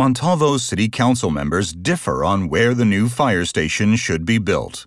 Montalvo City Council members differ on where the new fire station should be built.